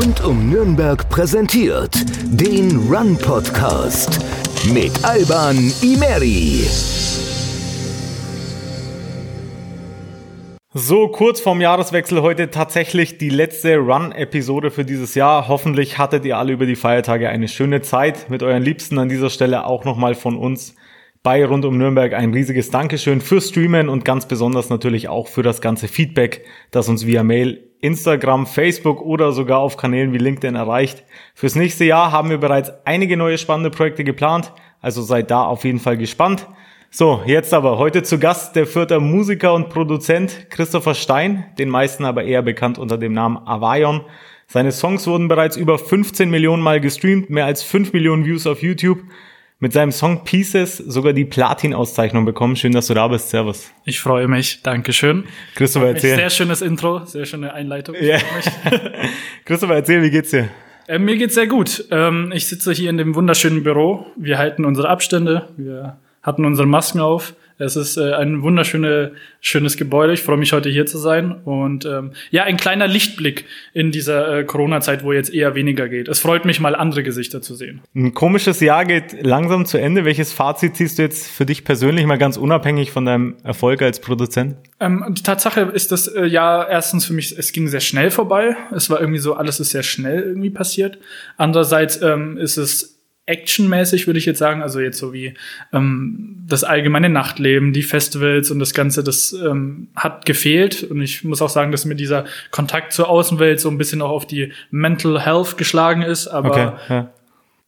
Rund um Nürnberg präsentiert den Run Podcast mit Alban Imeri. So, kurz vorm Jahreswechsel heute tatsächlich die letzte Run-Episode für dieses Jahr. Hoffentlich hattet ihr alle über die Feiertage eine schöne Zeit mit euren Liebsten. An dieser Stelle auch nochmal von uns bei Rund um Nürnberg ein riesiges Dankeschön fürs Streamen und ganz besonders natürlich auch für das ganze Feedback, das uns via Mail, Instagram, Facebook oder sogar auf Kanälen wie LinkedIn erreicht. Fürs nächste Jahr haben wir bereits einige neue spannende Projekte geplant, also seid da auf jeden Fall gespannt. So, jetzt aber heute zu Gast der Fürther Musiker und Produzent Christopher Stein, den meisten aber eher bekannt unter dem Namen Avayon. Seine Songs wurden bereits über 15 Millionen Mal gestreamt, mehr als 5 Millionen Views auf YouTube. Mit seinem Song Pieces sogar die Platin-Auszeichnung bekommen. Schön, dass du da bist. Servus. Ich freue mich. Dankeschön. Christopher, erzähl. Sehr schönes Intro, sehr schöne Einleitung. Ja. Christopher, erzähl, wie geht's dir? Äh, mir geht's sehr gut. Ähm, ich sitze hier in dem wunderschönen Büro. Wir halten unsere Abstände. Wir hatten unsere Masken auf. Es ist äh, ein wunderschönes schönes Gebäude. Ich freue mich heute hier zu sein und ähm, ja, ein kleiner Lichtblick in dieser äh, Corona-Zeit, wo jetzt eher weniger geht. Es freut mich mal andere Gesichter zu sehen. Ein komisches Jahr geht langsam zu Ende. Welches Fazit ziehst du jetzt für dich persönlich mal ganz unabhängig von deinem Erfolg als Produzent? Ähm, die Tatsache ist das äh, Jahr erstens für mich, es ging sehr schnell vorbei. Es war irgendwie so, alles ist sehr schnell irgendwie passiert. Andererseits ähm, ist es actionmäßig, würde ich jetzt sagen. Also jetzt so wie ähm, das allgemeine Nachtleben, die Festivals und das Ganze, das ähm, hat gefehlt. Und ich muss auch sagen, dass mir dieser Kontakt zur Außenwelt so ein bisschen auch auf die Mental Health geschlagen ist. Aber okay, ja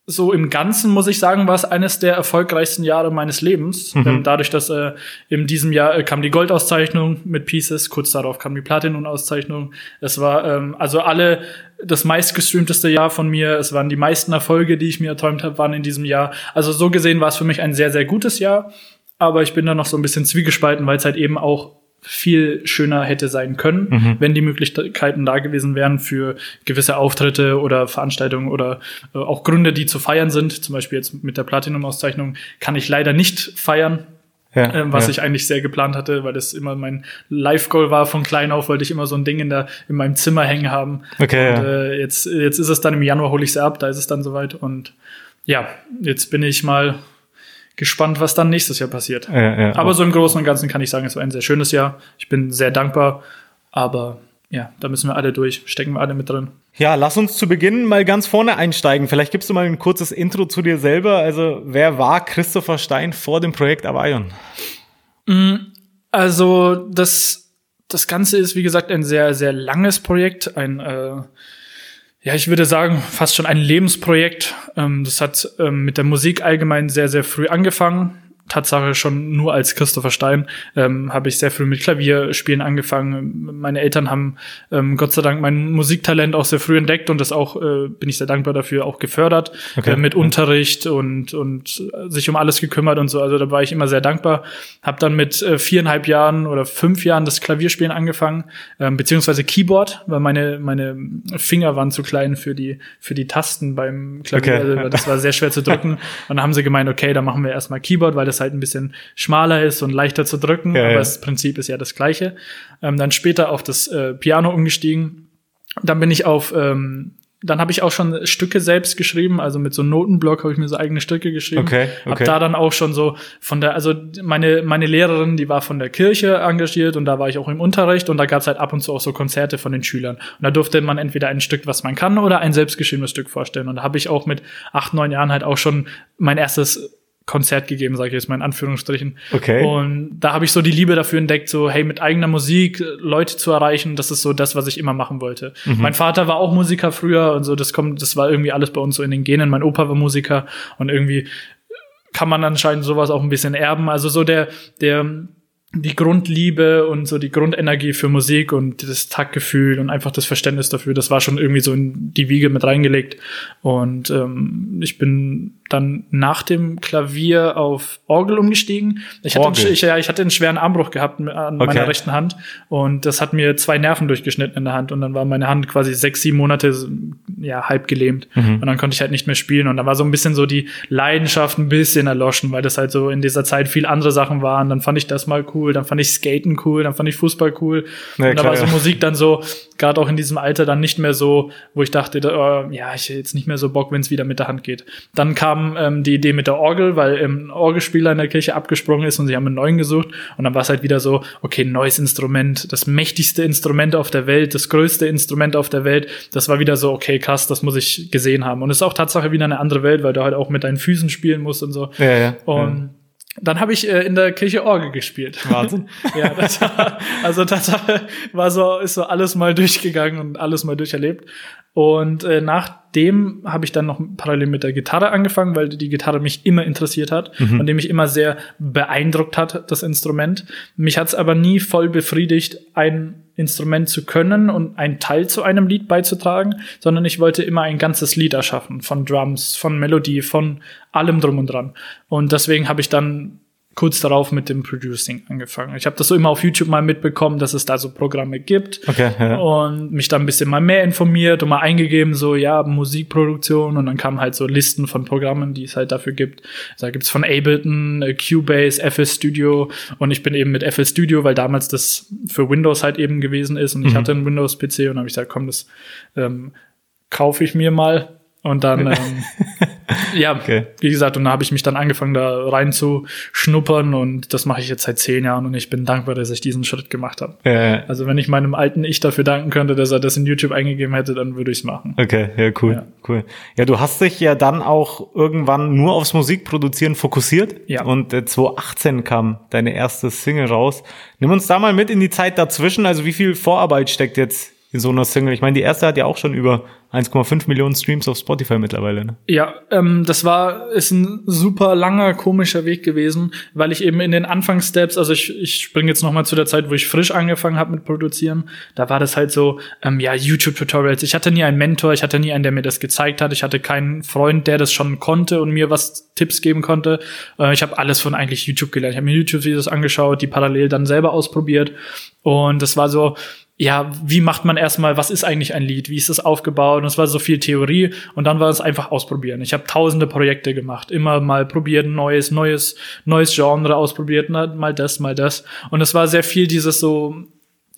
so im Ganzen muss ich sagen, war es eines der erfolgreichsten Jahre meines Lebens. Mhm. Ähm, dadurch, dass äh, in diesem Jahr äh, kam die Goldauszeichnung mit Pieces, kurz darauf kam die Platinum-Auszeichnung. Es war ähm, also alle das meistgestreamteste Jahr von mir. Es waren die meisten Erfolge, die ich mir erträumt habe, waren in diesem Jahr. Also so gesehen war es für mich ein sehr, sehr gutes Jahr. Aber ich bin da noch so ein bisschen zwiegespalten, weil es halt eben auch viel schöner hätte sein können, mhm. wenn die Möglichkeiten da gewesen wären für gewisse Auftritte oder Veranstaltungen oder äh, auch Gründe, die zu feiern sind. Zum Beispiel jetzt mit der Platinum-Auszeichnung kann ich leider nicht feiern. Ja, äh, was ja. ich eigentlich sehr geplant hatte, weil das immer mein Live-Goal war von klein auf, wollte ich immer so ein Ding in, der, in meinem Zimmer hängen haben. Okay, und, äh, jetzt, jetzt ist es dann im Januar, hole ich es ab, da ist es dann soweit. Und ja, jetzt bin ich mal gespannt, was dann nächstes Jahr passiert. Ja, ja, aber so im Großen und Ganzen kann ich sagen, es war ein sehr schönes Jahr. Ich bin sehr dankbar, aber ja, da müssen wir alle durch, stecken wir alle mit drin. Ja, lass uns zu Beginn mal ganz vorne einsteigen. Vielleicht gibst du mal ein kurzes Intro zu dir selber. Also, wer war Christopher Stein vor dem Projekt Avion? Mm, also, das, das Ganze ist, wie gesagt, ein sehr, sehr langes Projekt, ein äh, ja, ich würde sagen, fast schon ein Lebensprojekt. Ähm, das hat ähm, mit der Musik allgemein sehr, sehr früh angefangen. Tatsache schon nur als Christopher Stein ähm, habe ich sehr früh mit Klavierspielen angefangen. Meine Eltern haben ähm, Gott sei Dank mein Musiktalent auch sehr früh entdeckt und das auch äh, bin ich sehr dankbar dafür auch gefördert okay. äh, mit Unterricht und und sich um alles gekümmert und so. Also da war ich immer sehr dankbar. Habe dann mit äh, viereinhalb Jahren oder fünf Jahren das Klavierspielen angefangen, ähm, beziehungsweise Keyboard, weil meine meine Finger waren zu klein für die für die Tasten beim Klavier. Okay. Also das war sehr schwer zu drücken. und dann haben sie gemeint, okay, dann machen wir erstmal Keyboard, weil das halt ein bisschen schmaler ist und leichter zu drücken, ja, aber ja. das Prinzip ist ja das gleiche. Ähm, dann später auf das äh, Piano umgestiegen. Dann bin ich auf ähm, dann habe ich auch schon Stücke selbst geschrieben, also mit so einem Notenblock habe ich mir so eigene Stücke geschrieben. Okay, okay. Hab da dann auch schon so von der, also meine meine Lehrerin, die war von der Kirche engagiert und da war ich auch im Unterricht und da gab's halt ab und zu auch so Konzerte von den Schülern und da durfte man entweder ein Stück, was man kann, oder ein selbstgeschriebenes Stück vorstellen und da habe ich auch mit acht neun Jahren halt auch schon mein erstes Konzert gegeben, sage ich jetzt mal in Anführungsstrichen. Okay. Und da habe ich so die Liebe dafür entdeckt, so hey, mit eigener Musik Leute zu erreichen, das ist so das, was ich immer machen wollte. Mhm. Mein Vater war auch Musiker früher und so, das kommt, das war irgendwie alles bei uns so in den Genen. Mein Opa war Musiker und irgendwie kann man anscheinend sowas auch ein bisschen erben. Also so der, der die Grundliebe und so die Grundenergie für Musik und das Taktgefühl und einfach das Verständnis dafür, das war schon irgendwie so in die Wiege mit reingelegt. Und ähm, ich bin dann nach dem Klavier auf Orgel umgestiegen. Ich hatte, einen, ich, ja, ich hatte einen schweren Armbruch gehabt an okay. meiner rechten Hand und das hat mir zwei Nerven durchgeschnitten in der Hand und dann war meine Hand quasi sechs, sieben Monate ja halb gelähmt mhm. und dann konnte ich halt nicht mehr spielen und da war so ein bisschen so die Leidenschaft ein bisschen erloschen, weil das halt so in dieser Zeit viel andere Sachen waren. Dann fand ich das mal cool, dann fand ich Skaten cool, dann fand ich Fußball cool ja, und da war so. Musik dann so gerade auch in diesem Alter dann nicht mehr so, wo ich dachte, äh, ja, ich hätte jetzt nicht mehr so Bock, wenn es wieder mit der Hand geht. Dann kam ähm, die Idee mit der Orgel, weil ähm, Orgelspieler in der Kirche abgesprungen ist und sie haben einen neuen gesucht und dann war es halt wieder so, okay, neues Instrument, das mächtigste Instrument auf der Welt, das größte Instrument auf der Welt. Das war wieder so, okay, krass, das muss ich gesehen haben. Und es ist auch Tatsache wieder eine andere Welt, weil du halt auch mit deinen Füßen spielen musst und so. Ja, ja, und ja. Dann habe ich äh, in der Kirche Orgel gespielt. Wahnsinn. ja, das war, also Tatsache war so, ist so alles mal durchgegangen und alles mal durcherlebt. Und äh, nachdem habe ich dann noch parallel mit der Gitarre angefangen, weil die Gitarre mich immer interessiert hat mhm. und die mich immer sehr beeindruckt hat, das Instrument. Mich hat es aber nie voll befriedigt, ein Instrument zu können und einen Teil zu einem Lied beizutragen, sondern ich wollte immer ein ganzes Lied erschaffen, von Drums, von Melodie, von allem drum und dran. Und deswegen habe ich dann kurz darauf mit dem Producing angefangen. Ich habe das so immer auf YouTube mal mitbekommen, dass es da so Programme gibt okay, ja. und mich da ein bisschen mal mehr informiert und mal eingegeben, so ja, Musikproduktion und dann kamen halt so Listen von Programmen, die es halt dafür gibt. Da gibt's von Ableton, äh, Cubase, FL Studio und ich bin eben mit FL Studio, weil damals das für Windows halt eben gewesen ist und ich mhm. hatte einen Windows-PC und habe ich gesagt, komm, das ähm, kaufe ich mir mal und dann, ähm, ja, okay. wie gesagt, und da habe ich mich dann angefangen, da rein zu schnuppern und das mache ich jetzt seit zehn Jahren und ich bin dankbar, dass ich diesen Schritt gemacht habe. Ja, Also wenn ich meinem alten Ich dafür danken könnte, dass er das in YouTube eingegeben hätte, dann würde ich es machen. Okay, ja, cool, ja. cool. Ja, du hast dich ja dann auch irgendwann nur aufs Musikproduzieren fokussiert. Ja. Und äh, 2018 kam deine erste Single raus. Nimm uns da mal mit in die Zeit dazwischen. Also wie viel Vorarbeit steckt jetzt in so einer Single. Ich meine, die erste hat ja auch schon über 1,5 Millionen Streams auf Spotify mittlerweile. Ne? Ja, ähm, das war ist ein super langer komischer Weg gewesen, weil ich eben in den Anfangssteps, also ich, ich springe jetzt noch mal zu der Zeit, wo ich frisch angefangen habe mit produzieren. Da war das halt so, ähm, ja YouTube-Tutorials. Ich hatte nie einen Mentor, ich hatte nie einen, der mir das gezeigt hat. Ich hatte keinen Freund, der das schon konnte und mir was Tipps geben konnte. Äh, ich habe alles von eigentlich YouTube gelernt. Ich habe mir YouTube-Videos angeschaut, die parallel dann selber ausprobiert und das war so ja, wie macht man erstmal, was ist eigentlich ein Lied, wie ist es aufgebaut? Und es war so viel Theorie und dann war es einfach ausprobieren. Ich habe tausende Projekte gemacht, immer mal probiert, neues, neues, neues Genre ausprobiert, mal das, mal das. Und es war sehr viel dieses so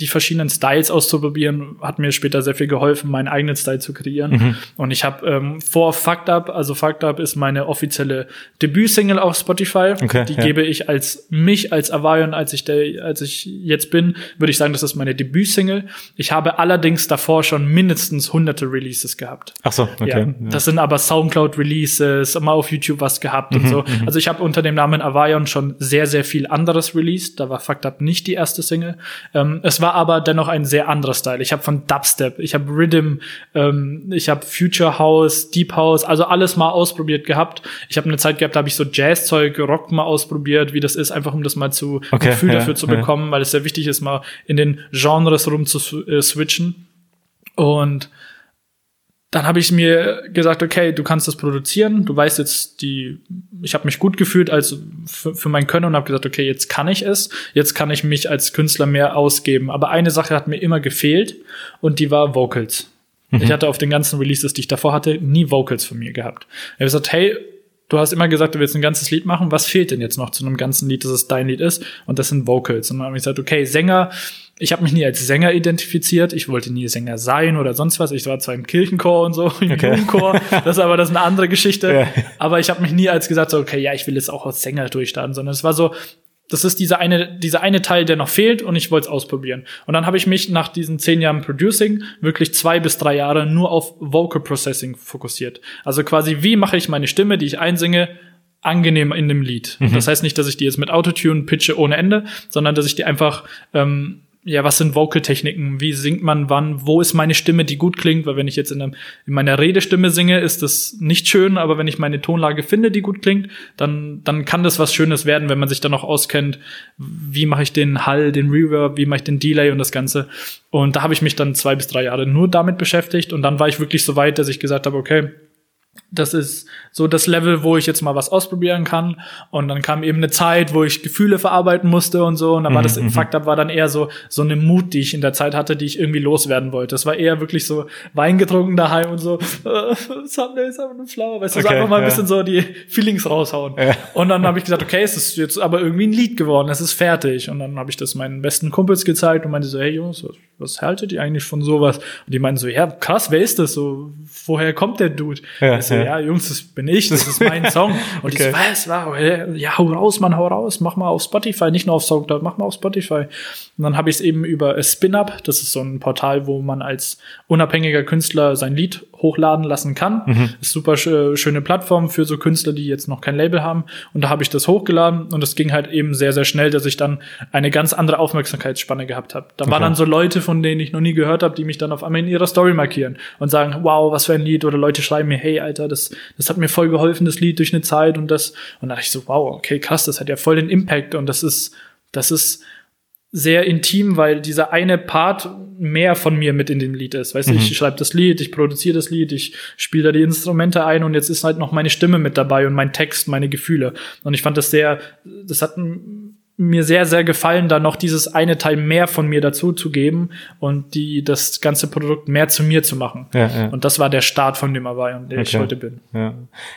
die verschiedenen Styles auszuprobieren, hat mir später sehr viel geholfen, meinen eigenen Style zu kreieren. Mhm. Und ich habe ähm, vor Fucked Up, also Fucked Up ist meine offizielle Debütsingle auf Spotify. Okay, die ja. gebe ich als mich, als Avayon, als ich der, als ich jetzt bin, würde ich sagen, das ist meine Debütsingle. Ich habe allerdings davor schon mindestens hunderte Releases gehabt. Ach so, okay. Ja, das sind aber Soundcloud Releases, mal auf YouTube was gehabt mhm, und so. Mhm. Also ich habe unter dem Namen Avayon schon sehr, sehr viel anderes released. Da war Fucked Up nicht die erste Single. Ähm, es war aber dennoch ein sehr anderer Style. Ich habe von Dubstep, ich habe Rhythm, ähm, ich habe Future House, Deep House, also alles mal ausprobiert gehabt. Ich habe eine Zeit gehabt, da habe ich so Jazzzeug, Rock mal ausprobiert, wie das ist, einfach um das mal zu okay, Gefühl ja, dafür zu ja. bekommen, weil es sehr wichtig ist, mal in den Genres rum zu äh, switchen. Und dann habe ich mir gesagt, okay, du kannst das produzieren, du weißt jetzt die, ich habe mich gut gefühlt als für, für mein Können und habe gesagt, okay, jetzt kann ich es, jetzt kann ich mich als Künstler mehr ausgeben. Aber eine Sache hat mir immer gefehlt und die war Vocals. Mhm. Ich hatte auf den ganzen Releases, die ich davor hatte, nie Vocals von mir gehabt. Ich habe gesagt, hey, du hast immer gesagt, du willst ein ganzes Lied machen, was fehlt denn jetzt noch zu einem ganzen Lied, dass es dein Lied ist? Und das sind Vocals. Und dann habe ich gesagt, okay, Sänger, ich habe mich nie als Sänger identifiziert. Ich wollte nie Sänger sein oder sonst was. Ich war zwar im Kirchenchor und so, im Okay. Jugendchor. Das ist aber das ist eine andere Geschichte. Ja. Aber ich habe mich nie als gesagt, so, okay, ja, ich will jetzt auch als Sänger durchstarten, sondern es war so, das ist dieser eine, dieser eine Teil, der noch fehlt und ich wollte es ausprobieren. Und dann habe ich mich nach diesen zehn Jahren Producing wirklich zwei bis drei Jahre nur auf Vocal Processing fokussiert. Also quasi, wie mache ich meine Stimme, die ich einsinge, angenehm in dem Lied. Mhm. Das heißt nicht, dass ich die jetzt mit Autotune pitche ohne Ende, sondern dass ich die einfach ähm, ja, was sind Vocal-Techniken? Wie singt man wann? Wo ist meine Stimme, die gut klingt? Weil wenn ich jetzt in, einem, in meiner Redestimme singe, ist das nicht schön, aber wenn ich meine Tonlage finde, die gut klingt, dann, dann kann das was Schönes werden, wenn man sich dann noch auskennt, wie mache ich den Hall, den Reverb, wie mache ich den Delay und das Ganze. Und da habe ich mich dann zwei bis drei Jahre nur damit beschäftigt und dann war ich wirklich so weit, dass ich gesagt habe, okay, das ist so das Level, wo ich jetzt mal was ausprobieren kann. Und dann kam eben eine Zeit, wo ich Gefühle verarbeiten musste und so. Und dann war das im Mhm, Fakt ab war dann eher so so eine Mut, die ich in der Zeit hatte, die ich irgendwie loswerden wollte. Das war eher wirklich so Wein getrunken daheim und so äh, Sunday, Sunday Flower, weißt du, so Okay, einfach mal ein ja. bisschen so die Feelings raushauen. Ja. Und dann habe ich gesagt, okay, es ist jetzt aber irgendwie ein Lied geworden, es ist fertig. Und dann habe ich das meinen besten Kumpels gezeigt und meinte so, hey Jungs, was, was haltet ihr eigentlich von sowas? Und die meinten so, ja, krass, wer ist das so? Woher kommt der Dude? Ja, ich so, ja. Jungs, das bin ich, das ist mein Song. Und Okay. so, was, wow, ja, hau raus, Mann, hau raus, mach mal auf Spotify, nicht nur auf Soundcloud, mach mal auf Spotify. Und dann habe ich es eben über SpinUp, das ist so ein Portal, wo man als unabhängiger Künstler sein Lied hochladen lassen kann. Mhm. Ist super sch- schöne Plattform für so Künstler, die jetzt noch kein Label haben. Und da habe ich das hochgeladen und das ging halt eben sehr, sehr schnell, dass ich dann eine ganz andere Aufmerksamkeitsspanne gehabt habe. Da waren dann so Leute, von denen ich noch nie gehört habe, die mich dann auf einmal in ihrer Story markieren und sagen, wow, was für ein Lied. Oder Leute schreiben mir, hey, Alter, das, das hat mir voll geholfen, das Lied durch eine Zeit und das. Und da dachte ich so, wow, okay, krass, das hat ja voll den Impact und das ist, das ist sehr intim, weil dieser eine Part mehr von mir mit in dem Lied ist. Weißt du, ich schreibe das Lied, ich produziere das Lied, ich spiele da die Instrumente ein und jetzt ist halt noch meine Stimme mit dabei und mein Text, meine Gefühle. Und ich fand das sehr, das hat m- mir sehr, sehr gefallen, da noch dieses eine Teil mehr von mir dazu zu geben und die, das ganze Produkt mehr zu mir zu machen. Ja, ja. Und das war der Start von dem Awei, und der ich Okay. heute bin. Ja.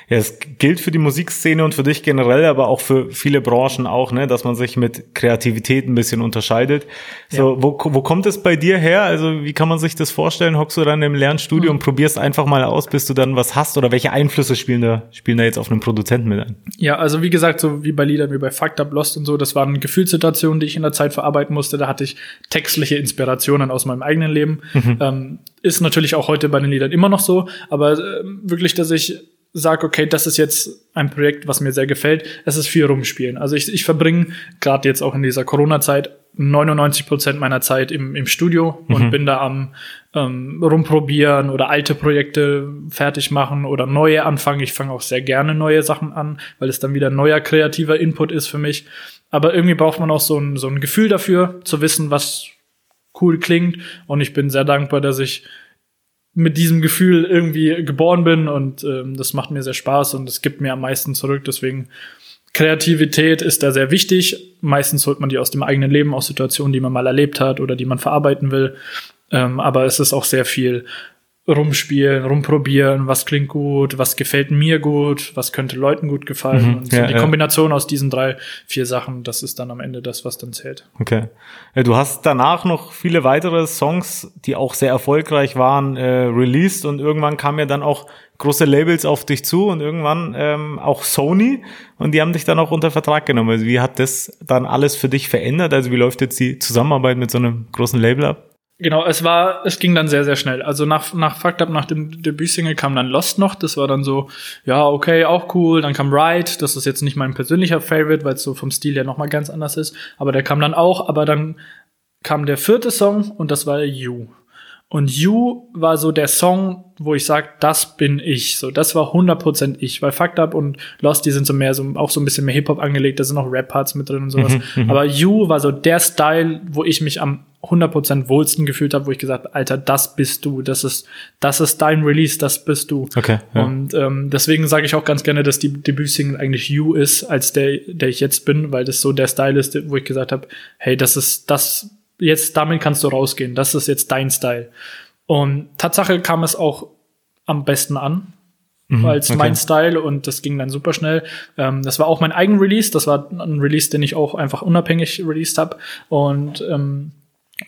ja, es gilt für die Musikszene und für dich generell, aber auch für viele Branchen auch, ne, dass man sich mit Kreativität ein bisschen unterscheidet. So, wo, wo kommt es bei dir her? Also, wie kann man sich das vorstellen? Hockst du dann im Lernstudio und probierst einfach mal aus, bis du dann was hast? Oder welche Einflüsse spielen da, spielen da jetzt auf einen Produzenten mit ein? Ja, also wie gesagt, so wie bei Liedern wie bei Fucked Up Lost und so, das waren Gefühlssituationen, die ich in der Zeit verarbeiten musste. Da hatte ich textliche Inspirationen aus meinem eigenen Leben. Ähm, ist natürlich auch heute bei den Liedern immer noch so, aber ähm, wirklich, dass ich sage, okay, das ist jetzt ein Projekt, was mir sehr gefällt. Es ist viel rumspielen. Also ich, ich verbringe gerade jetzt auch in dieser Corona-Zeit 99 Prozent meiner Zeit im, im Studio und bin da am ähm, rumprobieren oder alte Projekte fertig machen oder neue anfangen. Ich fange auch sehr gerne neue Sachen an, weil es dann wieder neuer kreativer Input ist für mich. Aber irgendwie braucht man auch so ein, so ein Gefühl dafür, zu wissen, was cool klingt. Und ich bin sehr dankbar, dass ich mit diesem Gefühl irgendwie geboren bin und ähm, das macht mir sehr Spaß und es gibt mir am meisten zurück. Deswegen Kreativität ist da sehr wichtig. Meistens holt man die aus dem eigenen Leben, aus Situationen, die man mal erlebt hat oder die man verarbeiten will. Ähm, aber es ist auch sehr viel rumspielen, rumprobieren, was klingt gut, was gefällt mir gut, was könnte Leuten gut gefallen. und so ja, die ja. Kombination aus diesen drei, vier Sachen, das ist dann am Ende das, was dann zählt. Okay. Ja, du hast danach noch viele weitere Songs, die auch sehr erfolgreich waren, äh, released und irgendwann kamen ja dann auch große Labels auf dich zu und irgendwann ähm, auch Sony und die haben dich dann auch unter Vertrag genommen. Also wie hat das dann alles für dich verändert? Also wie läuft jetzt die Zusammenarbeit mit so einem großen Label ab? Genau, es war, es ging dann sehr, sehr schnell. Also nach, nach Fucked Up, nach dem Debütsingle kam dann Lost noch. Das war dann so, ja, okay, auch cool. Dann kam Ride. Das ist jetzt nicht mein persönlicher Favorite, weil es so vom Stil her nochmal ganz anders ist. Aber der kam dann auch. Aber dann kam der vierte Song und das war You. Und You war so der Song, wo ich sag, das bin ich. So, das war 100% ich. Weil Fucked Up und Lost, die sind so mehr, so, auch so ein bisschen mehr Hip-Hop angelegt. Da sind auch Rap-Parts mit drin und sowas. Aber You war so der Style, wo ich mich am 100% wohlsten gefühlt habe, wo ich gesagt habe, Alter, das bist du. Das ist, das ist dein Release, das bist du. Okay, ja. Und ähm, deswegen sage ich auch ganz gerne, dass die Debütsingle eigentlich You ist, als der, der ich jetzt bin, weil das so der Style ist, wo ich gesagt habe, hey, das ist das, jetzt damit kannst du rausgehen. Das ist jetzt dein Style. Und Tatsache kam es auch am besten an als okay. mein Style und das ging dann super schnell. Ähm, das war auch mein eigen Release. Das war ein Release, den ich auch einfach unabhängig released habe. Und ähm,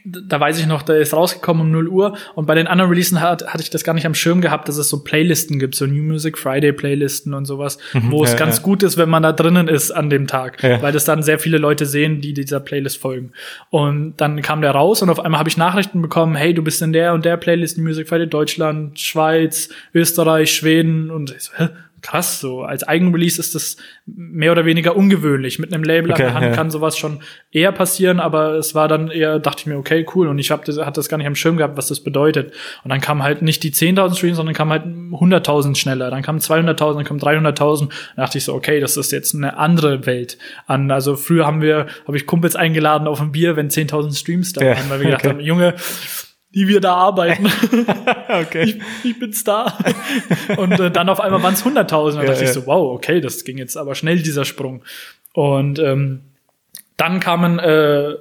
da weiß ich noch, der ist rausgekommen um 0 Uhr und bei den anderen Releasen hat, hatte ich das gar nicht am Schirm gehabt, dass es so Playlisten gibt, so New Music Friday Playlisten und sowas, wo es ja, ganz ja. gut ist, wenn man da drinnen ist an dem Tag, Ja. weil das dann sehr viele Leute sehen, die dieser Playlist folgen. Und dann kam der raus und auf einmal habe ich Nachrichten bekommen, hey, du bist in der und der Playlist New Music Friday Deutschland, Schweiz, Österreich, Schweden und ich so, hä? Krass, so als Eigenrelease ist das mehr oder weniger ungewöhnlich. Mit einem Label Okay, an der Hand ja. kann sowas schon eher passieren, aber es war dann eher, dachte ich mir, okay, cool. Und ich hab das, hatte das gar nicht am Schirm gehabt, was das bedeutet. Und dann kam halt nicht die 10.000 Streams, sondern kam halt 100.000 schneller. Dann kamen 200.000, dann kamen 300.000. Dann dachte ich so, okay, das ist jetzt eine andere Welt an. Also früher haben wir, habe ich Kumpels eingeladen auf ein Bier, wenn 10.000 Streams da Ja, waren, weil wir gedacht okay. haben, Junge, die wir da arbeiten. okay. ich, ich bin Star. und äh, dann auf einmal waren es 100.000. Da Ja, dachte ich ja. so, wow, okay, das ging jetzt aber schnell, dieser Sprung. Und ähm, dann kamen, äh,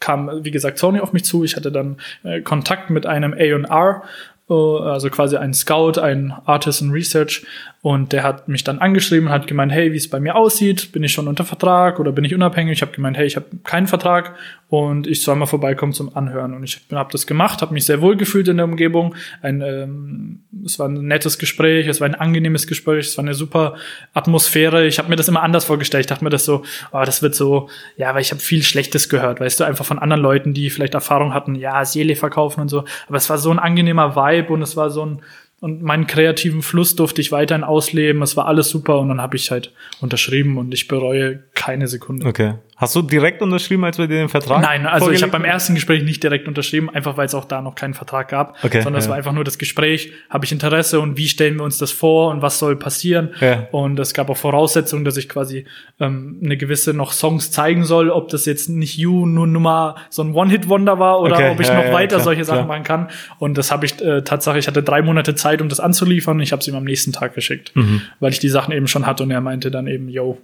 kam, wie gesagt, Sony auf mich zu. Ich hatte dann äh, Kontakt mit einem A&R, also quasi ein Scout, ein Artist in Research. Und der hat mich dann angeschrieben, hat gemeint, hey, wie es bei mir aussieht, bin ich schon unter Vertrag oder bin ich unabhängig? Ich habe gemeint, hey, ich habe keinen Vertrag und ich soll mal vorbeikommen zum Anhören. Und ich habe das gemacht, habe mich sehr wohl gefühlt in der Umgebung. Ein, ähm, es war ein nettes Gespräch, es war ein angenehmes Gespräch, es war eine super Atmosphäre. Ich habe mir das immer anders vorgestellt. Ich dachte mir das so, oh, das wird so, ja, weil ich habe viel Schlechtes gehört, weißt du, einfach von anderen Leuten, die vielleicht Erfahrung hatten, ja, Seele verkaufen und so. Aber es war so ein angenehmer Vibe und es war so ein und meinen kreativen Fluss durfte ich weiterhin ausleben. Es war alles super und dann habe ich halt unterschrieben und ich bereue keine Sekunde. Okay. Hast du direkt unterschrieben, als wir dir den Vertrag? Nein, also ich habe beim ersten Gespräch nicht direkt unterschrieben, einfach weil es auch da noch keinen Vertrag gab, Okay, sondern es ja. war einfach nur das Gespräch, habe ich Interesse und wie stellen wir uns das vor und was soll passieren. Ja. Und es gab auch Voraussetzungen, dass ich quasi ähm, eine gewisse noch Songs zeigen soll, ob das jetzt nicht You nur Nummer so ein One-Hit-Wonder war oder Okay, ob ich ja, noch weiter klar, solche Sachen klar. machen kann. Und das habe ich äh, Tatsache, ich hatte drei Monate Zeit, um das anzuliefern ich habe es ihm am nächsten Tag geschickt, Mhm. weil ich die Sachen eben schon hatte und er meinte dann eben, yo,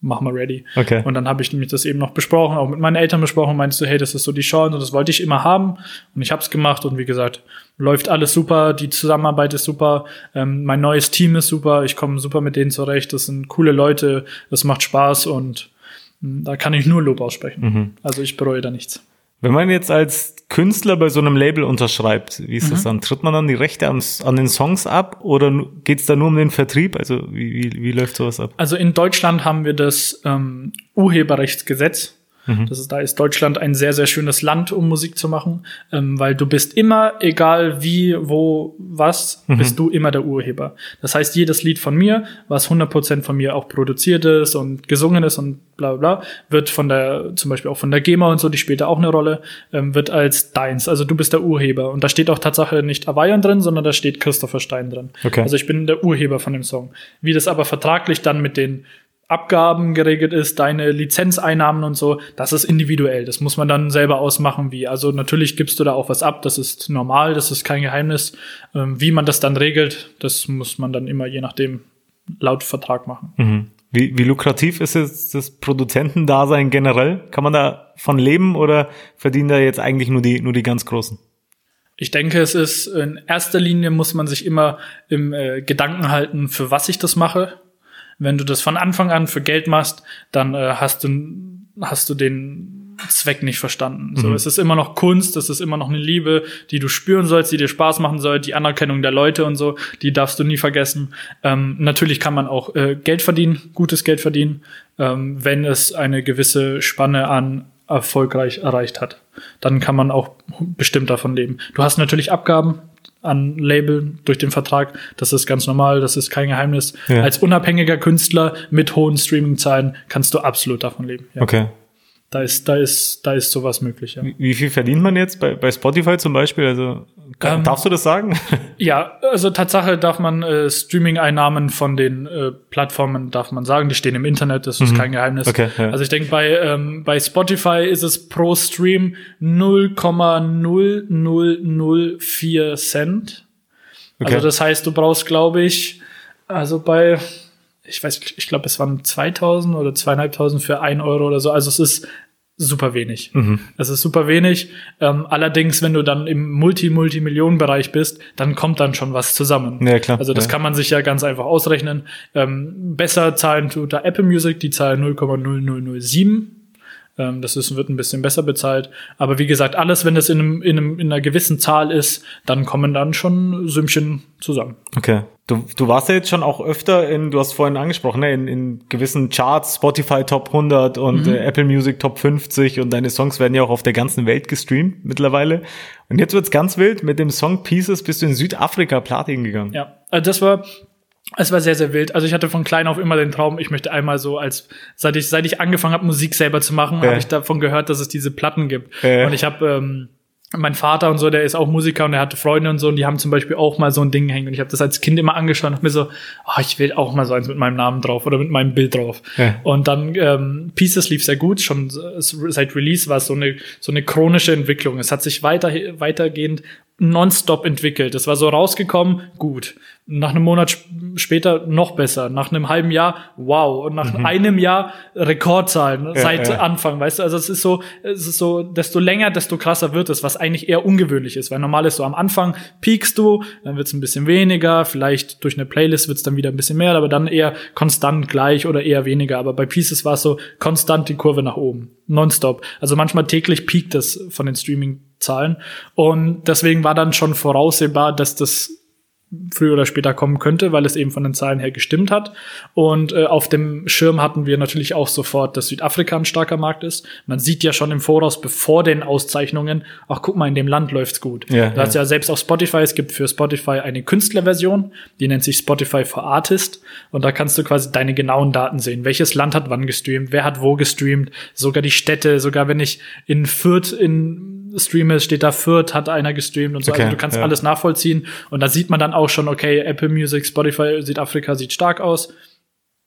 mach mal ready. Okay. Und dann habe ich nämlich das eben noch besprochen, auch mit meinen Eltern besprochen, meinst du, hey, das ist so die Chance und das wollte ich immer haben. Und ich habe es gemacht und wie gesagt, läuft alles super, die Zusammenarbeit ist super, ähm, mein neues Team ist super, ich komme super mit denen zurecht, das sind coole Leute, das macht Spaß und mh, da kann ich nur Lob aussprechen. Mhm. Also ich bereue da nichts. Wenn man jetzt als Künstler bei so einem Label unterschreibt, wie ist Mhm. das dann? Tritt man dann die Rechte am, an den Songs ab oder geht es da nur um den Vertrieb? Also wie, wie, wie läuft sowas ab? Also in Deutschland haben wir das ähm, Urheberrechtsgesetz. Das ist, da ist Deutschland ein sehr, sehr schönes Land, um Musik zu machen, ähm, weil du bist immer, egal wie, wo, was, bist du immer der Urheber. Das heißt, jedes Lied von mir, was 100% von mir auch produziert ist und gesungen ist und bla bla, bla, wird von der, zum Beispiel auch von der GEMA und so, die spielt da auch eine Rolle, ähm, wird als deins. Also du bist der Urheber. Und da steht auch Tatsache nicht Avayan drin, sondern da steht Christopher Stein drin. Okay. Also ich bin der Urheber von dem Song. Wie das aber vertraglich dann mit den Abgaben geregelt ist, deine Lizenzeinnahmen und so, das ist individuell. Das muss man dann selber ausmachen, wie. Also natürlich gibst du da auch was ab, das ist normal, das ist kein Geheimnis. Ähm, wie man das dann regelt, das muss man dann immer je nachdem laut Vertrag machen. Mhm. Wie, wie lukrativ ist jetzt das Produzentendasein generell? Kann man da von leben oder verdienen da jetzt eigentlich nur die, nur die ganz Großen? Ich denke, es ist in erster Linie muss man sich immer im äh, Gedanken halten, für was ich das mache. Wenn du das von Anfang an für Geld machst, dann äh, hast du hast du den Zweck nicht verstanden. So, es ist immer noch Kunst, es ist immer noch eine Liebe, die du spüren sollst, die dir Spaß machen soll, die Anerkennung der Leute und so, die darfst du nie vergessen. Ähm, natürlich kann man auch äh, Geld verdienen, gutes Geld verdienen, ähm, wenn es eine gewisse Spanne an erfolgreich erreicht hat. Dann kann man auch bestimmt davon leben. Du hast natürlich Abgaben an Label durch den Vertrag. Das ist ganz normal, das ist kein Geheimnis. Ja. Als unabhängiger Künstler mit hohen Streaming-Zahlen kannst du absolut davon leben. Ja. Okay. Da ist, da ist, da ist sowas möglich. Ja. Wie- viel verdient man jetzt bei, bei Spotify zum Beispiel? Also kann, Ähm, darfst du das sagen? Ja, also Tatsache darf man äh, Streaming-Einnahmen von den äh, Plattformen, darf man sagen, die stehen im Internet, das ist kein Geheimnis. Mhm. Okay, ja. Also ich denke, bei, ähm, bei Spotify ist es pro Stream 0,0004 Cent. Okay. Also das heißt, du brauchst, glaube ich, also bei, ich weiß, ich glaube, es waren 2000 oder 2500 für 1 Euro oder so. Also es ist super wenig. Mhm. Es ist super wenig. Ähm, allerdings, wenn du dann im Multi-Multimillionen-Bereich bist, dann kommt dann schon was zusammen. Ja, klar. Also das Ja. kann man sich ja ganz einfach ausrechnen. Ähm, besser zahlen tut da Apple Music, die zahlen 0,0007. Ähm, das ist, wird ein bisschen besser bezahlt. Aber wie gesagt, alles, wenn es in, einem, in, einem, in einer gewissen Zahl ist, dann kommen dann schon Sümmchen zusammen. Okay. Du, du warst ja jetzt schon auch öfter in, du hast vorhin angesprochen, ne, in, in gewissen Charts, Spotify Top 100 und Mhm. äh, Apple Music Top 50 und deine Songs werden ja auch auf der ganzen Welt gestreamt mittlerweile. Und jetzt wird's ganz wild, mit dem Song Pieces bist du in Südafrika Platin gegangen. Ja, also das war, es war sehr, sehr wild. Also ich hatte von klein auf immer den Traum, ich möchte einmal so als, seit ich, seit ich angegangen habe, Musik selber zu machen, Ja. habe ich davon gehört, dass es diese Platten gibt. Ja. Und ich habe ähm, mein Vater und so, der ist auch Musiker und der hatte Freunde und so und die haben zum Beispiel auch mal so ein Ding hängen und ich habe das als Kind immer angeschaut und mir so, oh, ich will auch mal so eins mit meinem Namen drauf oder mit meinem Bild drauf. Ja. Und dann ähm, Pieces lief sehr gut, schon seit Release war es so eine so eine chronische Entwicklung. Es hat sich weiter weitergehend nonstop entwickelt. Es war so rausgekommen, gut. Nach einem Monat später noch besser. Nach einem halben Jahr, wow. Und nach mhm. einem Jahr Rekordzahlen ja, seit ja. Anfang, weißt du? Also es ist so, es ist so, desto länger, desto krasser wird es, was eigentlich eher ungewöhnlich ist. Weil normal ist so am Anfang piekst du, dann wird es ein bisschen weniger, vielleicht durch eine Playlist wird es dann wieder ein bisschen mehr, aber dann eher konstant gleich oder eher weniger. Aber bei Pieces war es so konstant die Kurve nach oben. Nonstop. Also manchmal täglich piekt es von den Streaming Zahlen. Und deswegen war dann schon voraussehbar, dass das früher oder später kommen könnte, weil es eben von den Zahlen her gestimmt hat. Und äh, auf dem Schirm hatten wir natürlich auch sofort, dass Südafrika ein starker Markt ist. Man sieht ja schon im Voraus, bevor den Auszeichnungen, ach guck mal, in dem Land läuft's gut. Ja, da ja. ja selbst auf Spotify, es gibt für Spotify eine Künstlerversion, die nennt sich Spotify for Artist. Und da kannst du quasi deine genauen Daten sehen. Welches Land hat wann gestreamt, wer hat wo gestreamt, sogar die Städte, sogar wenn ich in Fürth in streame, steht da Fürth, hat einer gestreamt und so. Also okay, also du kannst ja. alles nachvollziehen. Und da sieht man dann auch schon, okay, Apple Music, Spotify, Südafrika sieht stark aus.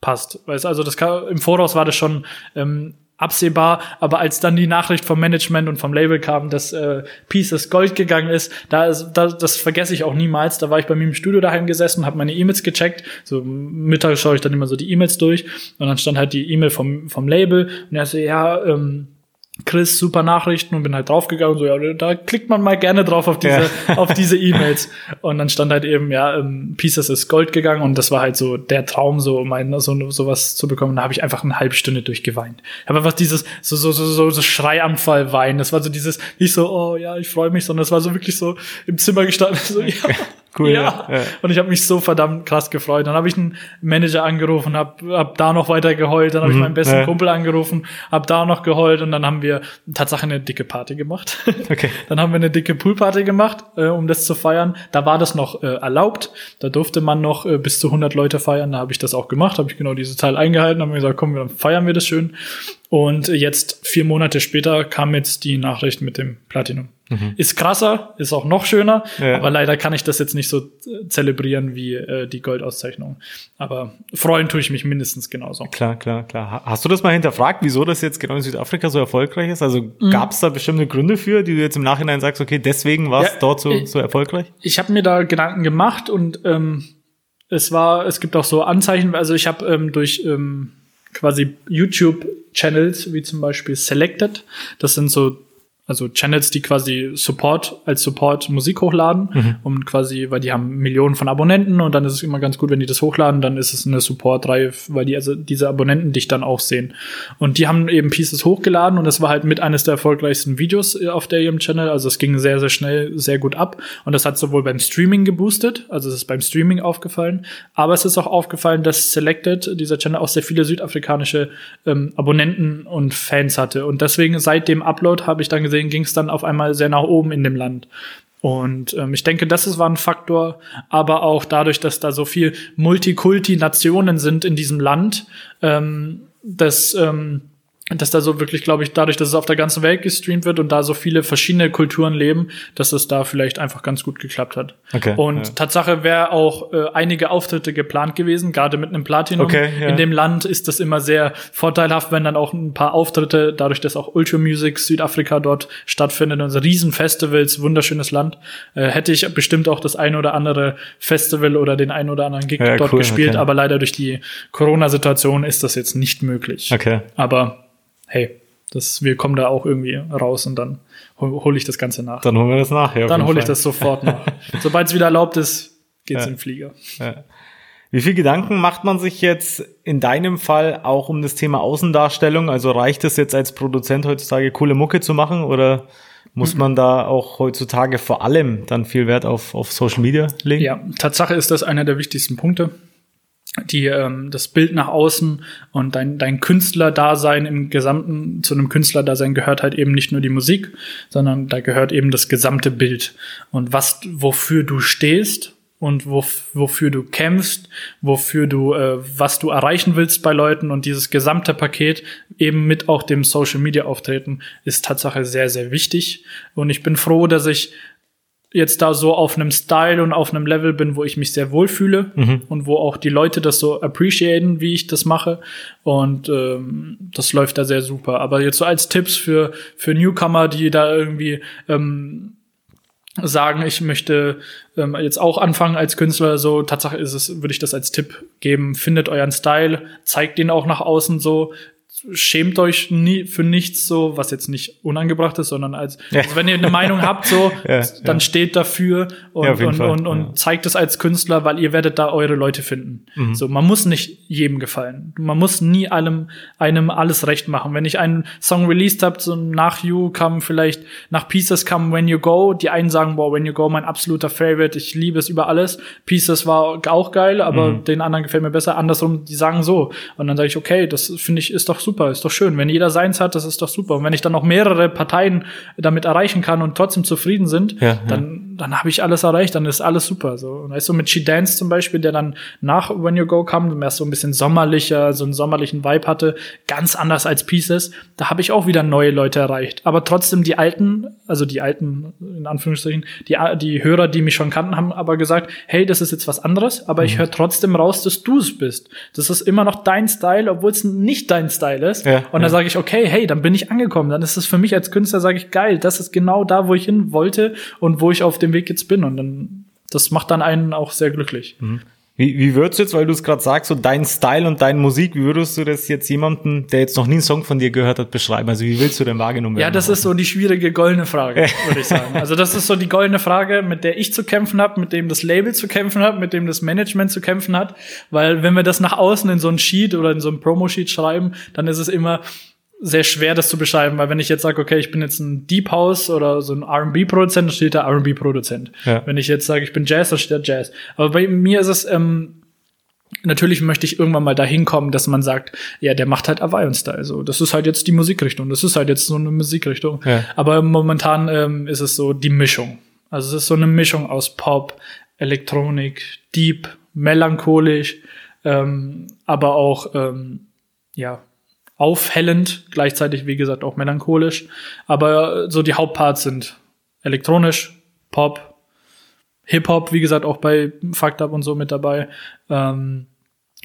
Passt. Weißt also das kann, im Voraus war das schon ähm, absehbar, aber als dann die Nachricht vom Management und vom Label kam, dass äh, Pieces Gold gegangen ist, da, ist, da das vergesse ich auch niemals. Da war ich bei mir im Studio daheim gesessen, habe meine E-Mails gecheckt. So mittags schaue ich dann immer so die E-Mails durch und dann stand halt die E-Mail vom vom Label und er so ja ähm, Chris, super Nachrichten und bin halt draufgegangen und so, ja, da klickt man mal gerne drauf auf diese, ja. auf diese E-Mails. Und dann stand halt eben, ja, ähm, Pieces ist Gold gegangen und das war halt so der Traum, so mein, so sowas zu bekommen. Da habe ich einfach eine halbe Stunde durchgeweint. Ich habe einfach dieses, so, so, so, so, so Schreianfall weinen. Das war so dieses, nicht so, oh ja, ich freue mich, sondern es war so wirklich so im Zimmer gestanden, so, ja. Cool. Ja. ja. Und ich habe mich so verdammt krass gefreut. Dann habe ich einen Manager angerufen, habe hab da noch weiter geheult. Dann habe mhm. ich meinen besten ja. Kumpel angerufen, habe da noch geheult und dann haben wir tatsächlich eine dicke Party gemacht. Okay. dann haben wir eine dicke Poolparty gemacht, äh, um das zu feiern. Da war das noch äh, erlaubt. Da durfte man noch äh, bis zu 100 Leute feiern. Da habe ich das auch gemacht, habe ich genau diese Zahl eingehalten, haben gesagt, komm, dann feiern wir das schön. Und jetzt vier Monate später kam jetzt die Nachricht mit dem Platinum. Mhm. Ist krasser, ist auch noch schöner, ja. aber leider kann ich das jetzt nicht so äh, zelebrieren wie äh, die Goldauszeichnung. Aber freuen tue ich mich mindestens genauso. Klar, klar, klar. Hast du das mal hinterfragt, wieso das jetzt genau in Südafrika so erfolgreich ist? Also mhm. gab es da bestimmte Gründe für, die du jetzt im Nachhinein sagst, okay, deswegen war es ja, dort so, ich, so erfolgreich? Ich habe mir da Gedanken gemacht und ähm, es war, es gibt auch so Anzeichen, also ich habe ähm, durch ähm, quasi YouTube-Channels, wie zum Beispiel Selected, das sind so also Channels, die quasi Support als Support Musik hochladen, mhm. um quasi, weil die haben Millionen von Abonnenten und dann ist es immer ganz gut, wenn die das hochladen, dann ist es eine Support-Reihe, weil die also diese Abonnenten dich dann auch sehen. Und die haben eben Pieces hochgeladen und das war halt mit eines der erfolgreichsten Videos äh, auf der ihrem Channel. Also es ging sehr, sehr schnell, sehr gut ab. Und das hat sowohl beim Streaming geboostet, also es ist beim Streaming aufgefallen, aber es ist auch aufgefallen, dass Selected, dieser Channel, auch sehr viele südafrikanische ähm, Abonnenten und Fans hatte. Und deswegen seit dem Upload habe ich dann gesehen, ging es dann auf einmal sehr nach oben in dem Land. Und ähm, ich denke, das ist, war ein Faktor, aber auch dadurch, dass da so viel Multikulti-Nationen sind in diesem Land, ähm, dass ähm, dass da so wirklich, glaube ich, dadurch, dass es auf der ganzen Welt gestreamt wird und da so viele verschiedene Kulturen leben, dass es da vielleicht einfach ganz gut geklappt hat. Okay, und ja. Tatsache wäre auch äh, einige Auftritte geplant gewesen, gerade mit einem Platinum. Okay, ja. In dem Land ist das immer sehr vorteilhaft, wenn dann auch ein paar Auftritte, dadurch, dass auch Ultra Music Südafrika dort stattfindet, also Riesenfestivals, wunderschönes Land, äh, hätte ich bestimmt auch das ein oder andere Festival oder den ein oder anderen Gig ja, dort cool, gespielt, okay. aber leider durch die Corona-Situation ist das jetzt nicht möglich. Okay. Aber hey, das, wir kommen da auch irgendwie raus und dann hole ich das Ganze nach. Dann holen wir das nach, ja. Dann hole ich das sofort nach. Sobald es wieder erlaubt ist, geht's ja. in den Flieger. Ja. Wie viel Gedanken macht man sich jetzt in deinem Fall auch um das Thema Außendarstellung? Also reicht es jetzt als Produzent heutzutage coole Mucke zu machen oder muss mhm. man da auch heutzutage vor allem dann viel Wert auf, auf Social Media legen? Ja, Tatsache ist das einer der wichtigsten Punkte die ähm, das Bild nach außen und dein dein Künstlerdasein im gesamten zu einem Künstlerdasein gehört halt eben nicht nur die Musik, sondern da gehört eben das gesamte Bild und was wofür du stehst und wo, wofür du kämpfst, wofür du, äh, was du erreichen willst bei Leuten und dieses gesamte Paket eben mit auch dem Social Media Auftreten ist Tatsache sehr, sehr wichtig. Und ich bin froh, dass ich jetzt da so auf einem Style und auf einem Level bin, wo ich mich sehr wohl fühle mhm. und wo auch die Leute das so appreciaten, wie ich das mache. Und ähm, das läuft da sehr super. Aber jetzt so als Tipps für, für Newcomer, die da irgendwie ähm, sagen, ich möchte ähm, jetzt auch anfangen als Künstler, so Tatsache ist es, würde ich das als Tipp geben, findet euren Style, zeigt den auch nach außen so, schämt euch nie für nichts so, was jetzt nicht unangebracht ist, sondern als, ja. also wenn ihr eine Meinung habt, so, ja, dann ja. steht dafür und, und, und, und, zeigt es als Künstler, weil ihr werdet da eure Leute finden. Mhm. So, man muss nicht jedem gefallen. Man muss nie allem, einem alles recht machen. Wenn ich einen Song released habe, so nach You kam vielleicht, nach Pieces kam When You Go, die einen sagen, boah, When You Go, mein absoluter Favorite, ich liebe es über alles. Pieces war auch geil, aber mhm. den anderen gefällt mir besser. Andersrum, die sagen so. Und dann sage ich, okay, das finde ich, ist doch super ist doch schön. Wenn jeder seins hat, das ist doch super. Und wenn ich dann noch mehrere Parteien damit erreichen kann und trotzdem zufrieden sind, ja, dann, dann habe ich alles erreicht, dann ist alles super. So. Und weißt du, mit She Dance zum Beispiel, der dann nach When You Go kam, mehr so ein bisschen sommerlicher, so einen sommerlichen Vibe hatte, ganz anders als Pieces, da habe ich auch wieder neue Leute erreicht. Aber trotzdem die alten, also die alten, in Anführungsstrichen, die, die Hörer, die mich schon kannten, haben aber gesagt, hey, das ist jetzt was anderes, aber mhm. ich höre trotzdem raus, dass du es bist. Das ist immer noch dein Style, obwohl es nicht dein Style ist. Ja, und dann ja. sage ich, okay, hey, dann bin ich angekommen. Dann ist es für mich als Künstler, sage ich, geil, das ist genau da, wo ich hin wollte und wo ich auf dem Weg jetzt bin. Und dann, das macht dann einen auch sehr glücklich. Mhm. Wie, wie würdest du jetzt, weil du es gerade sagst, so dein Style und deine Musik, wie würdest du das jetzt jemanden, der jetzt noch nie einen Song von dir gehört hat, beschreiben? Also wie willst du denn wahrgenommen werden? Ja, das ist so die schwierige goldene Frage, würde ich sagen. Also das ist so die goldene Frage, mit der ich zu kämpfen habe, mit dem das Label zu kämpfen hat, mit dem das Management zu kämpfen hat. Weil wenn wir das nach außen in so ein Sheet oder in so ein Promo-Sheet schreiben, dann ist es immer, sehr schwer, das zu beschreiben, weil wenn ich jetzt sage, okay, ich bin jetzt ein Deep House oder so ein R&B-Produzent, dann steht da R&B-Produzent. Ja. Wenn ich jetzt sage, ich bin Jazz, dann steht da Jazz. Aber bei mir ist es, ähm, natürlich möchte ich irgendwann mal dahin kommen, dass man sagt, ja, der macht halt Hawaiian-Style. So, das ist halt jetzt die Musikrichtung. Das ist halt jetzt so eine Musikrichtung. Ja. Aber momentan ähm, ist es so die Mischung. Also es ist so eine Mischung aus Pop, Elektronik, Deep, melancholisch, ähm, aber auch ähm, ja aufhellend, gleichzeitig, wie gesagt, auch melancholisch. Aber so die Hauptparts sind elektronisch, Pop, Hip-Hop, wie gesagt, auch bei Fucked Up und so mit dabei. Ähm,